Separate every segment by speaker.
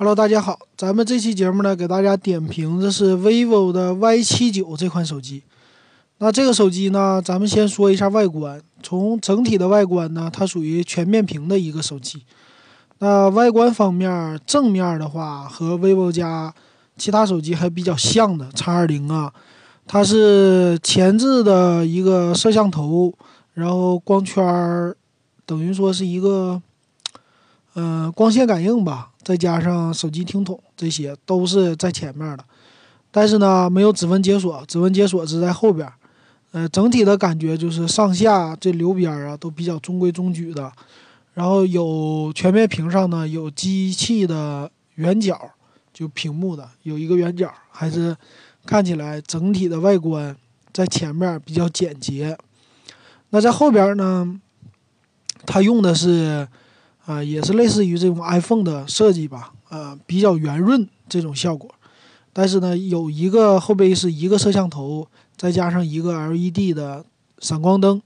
Speaker 1: Hello，大家好，咱们这期节目呢，给大家点评的是 vivo 的 Y 七九这款手机。那这个手机呢，咱们先说一下外观。从整体的外观呢，它属于全面屏的一个手机。那外观方面，正面的话和 vivo 家其他手机还比较像的 X 二零啊，它是前置的一个摄像头，然后光圈等于说是一个，嗯，光线感应吧。再加上手机听筒，这些都是在前面的，但是呢，没有指纹解锁，指纹解锁是在后边。呃，整体的感觉就是上下这流边啊都比较中规中矩的。然后有全面屏上呢有机器的圆角，就屏幕的有一个圆角，还是看起来整体的外观在前面比较简洁。那在后边呢，它用的是。啊，也是类似于这种 iPhone 的设计吧，啊，比较圆润这种效果。但是呢，有一个后背是一个摄像头，再加上一个 LED 的闪光灯。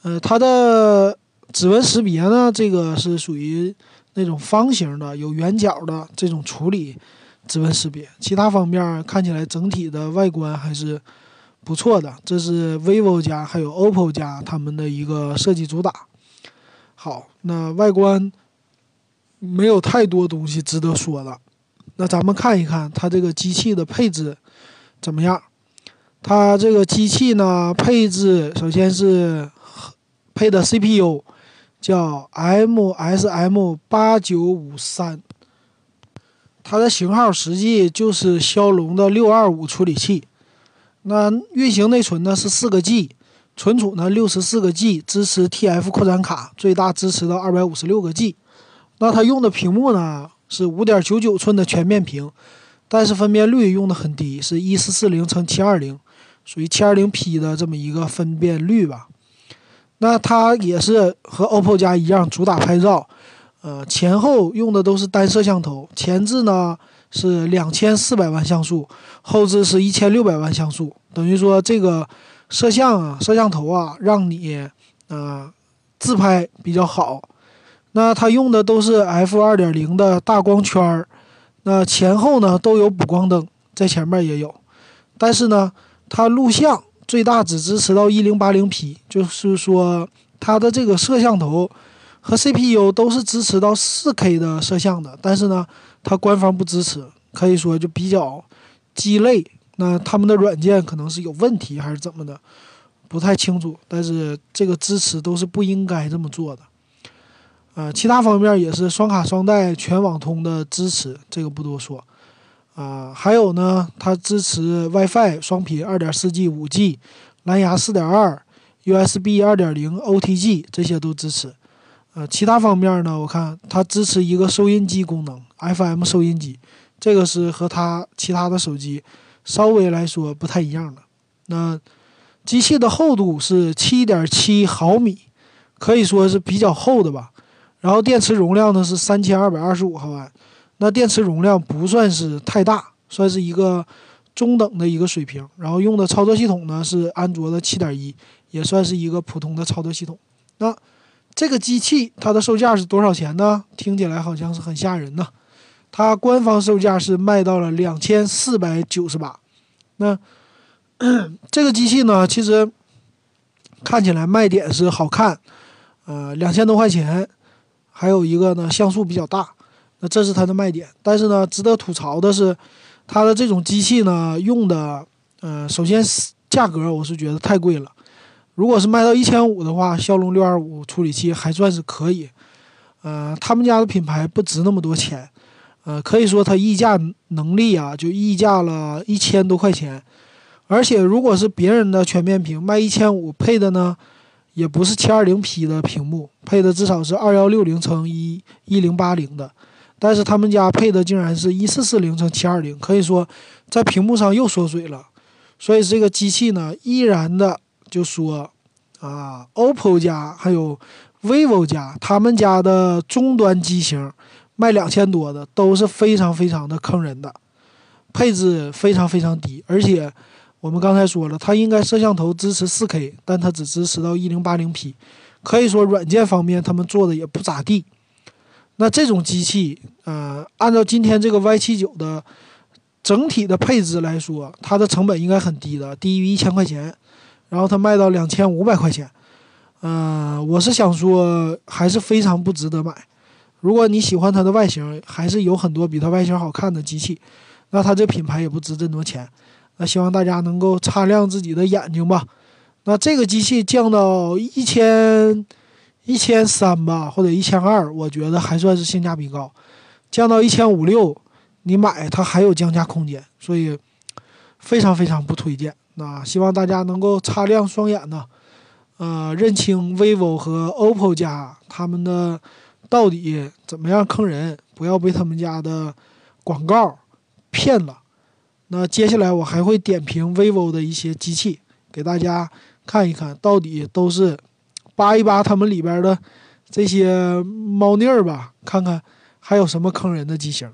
Speaker 1: 呃，它的指纹识别呢，这个是属于那种方形的，有圆角的这种处理指纹识别。其他方面看起来整体的外观还是不错的。这是 vivo 家还有 OPPO 家他们的一个设计主打。好，那外观没有太多东西值得说了。那咱们看一看它这个机器的配置怎么样？它这个机器呢，配置首先是配的 CPU 叫 MSM 八九五三，它的型号实际就是骁龙的六二五处理器。那运行内存呢是四个 G。存储呢，六十四个 G，支持 TF 扩展卡，最大支持到二百五十六个 G。那它用的屏幕呢是五点九九寸的全面屏，但是分辨率用的很低，是一四四零乘七二零，属于七二零 P 的这么一个分辨率吧。那它也是和 OPPO 家一样，主打拍照，呃，前后用的都是单摄像头，前置呢是两千四百万像素，后置是一千六百万像素，等于说这个。摄像啊，摄像头啊，让你啊自拍比较好。那它用的都是 f 二点零的大光圈儿，那前后呢都有补光灯，在前面也有。但是呢，它录像最大只支持到一零八零 P，就是说它的这个摄像头和 CPU 都是支持到四 K 的摄像的，但是呢，它官方不支持，可以说就比较鸡肋。那他们的软件可能是有问题还是怎么的，不太清楚。但是这个支持都是不应该这么做的。呃，其他方面也是双卡双待全网通的支持，这个不多说。啊，还有呢，它支持 WiFi 双频、2.4G、5G、蓝牙4.2、USB 2.0、OTG 这些都支持。呃，其他方面呢，我看它支持一个收音机功能，FM 收音机，这个是和它其他的手机。稍微来说不太一样了，那机器的厚度是七点七毫米，可以说是比较厚的吧。然后电池容量呢是三千二百二十五毫安，那电池容量不算是太大，算是一个中等的一个水平。然后用的操作系统呢是安卓的七点一，也算是一个普通的操作系统。那这个机器它的售价是多少钱呢？听起来好像是很吓人呢。它官方售价是卖到了两千四百九十八，那 这个机器呢，其实看起来卖点是好看，呃，两千多块钱，还有一个呢像素比较大，那这是它的卖点。但是呢，值得吐槽的是，它的这种机器呢用的，呃，首先价格我是觉得太贵了。如果是卖到一千五的话，骁龙六二五处理器还算是可以，呃，他们家的品牌不值那么多钱。呃，可以说它溢价能力啊，就溢价了一千多块钱，而且如果是别人的全面屏卖一千五，配的呢，也不是七二零 P 的屏幕，配的至少是二幺六零乘一一零八零的，但是他们家配的竟然是一四四零乘七二零，可以说在屏幕上又缩水了，所以这个机器呢，依然的就说啊，OPPO 家还有 vivo 家他们家的终端机型。卖两千多的都是非常非常的坑人的，配置非常非常低，而且我们刚才说了，它应该摄像头支持 4K，但它只支持到 1080P，可以说软件方面他们做的也不咋地。那这种机器，呃，按照今天这个 Y 七九的整体的配置来说，它的成本应该很低的，低于一千块钱，然后它卖到两千五百块钱，呃，我是想说还是非常不值得买。如果你喜欢它的外形，还是有很多比它外形好看的机器，那它这品牌也不值这么多钱。那希望大家能够擦亮自己的眼睛吧。那这个机器降到一千一千三吧，或者一千二，我觉得还算是性价比高。降到一千五六，你买它还有降价空间，所以非常非常不推荐。那希望大家能够擦亮双眼呢，呃，认清 vivo 和 OPPO 家他们的到底怎么样坑人，不要被他们家的广告骗了。那接下来我还会点评 vivo 的一些机器，给大家。看一看到底都是扒一扒他们里边的这些猫腻儿吧，看看还有什么坑人的机型。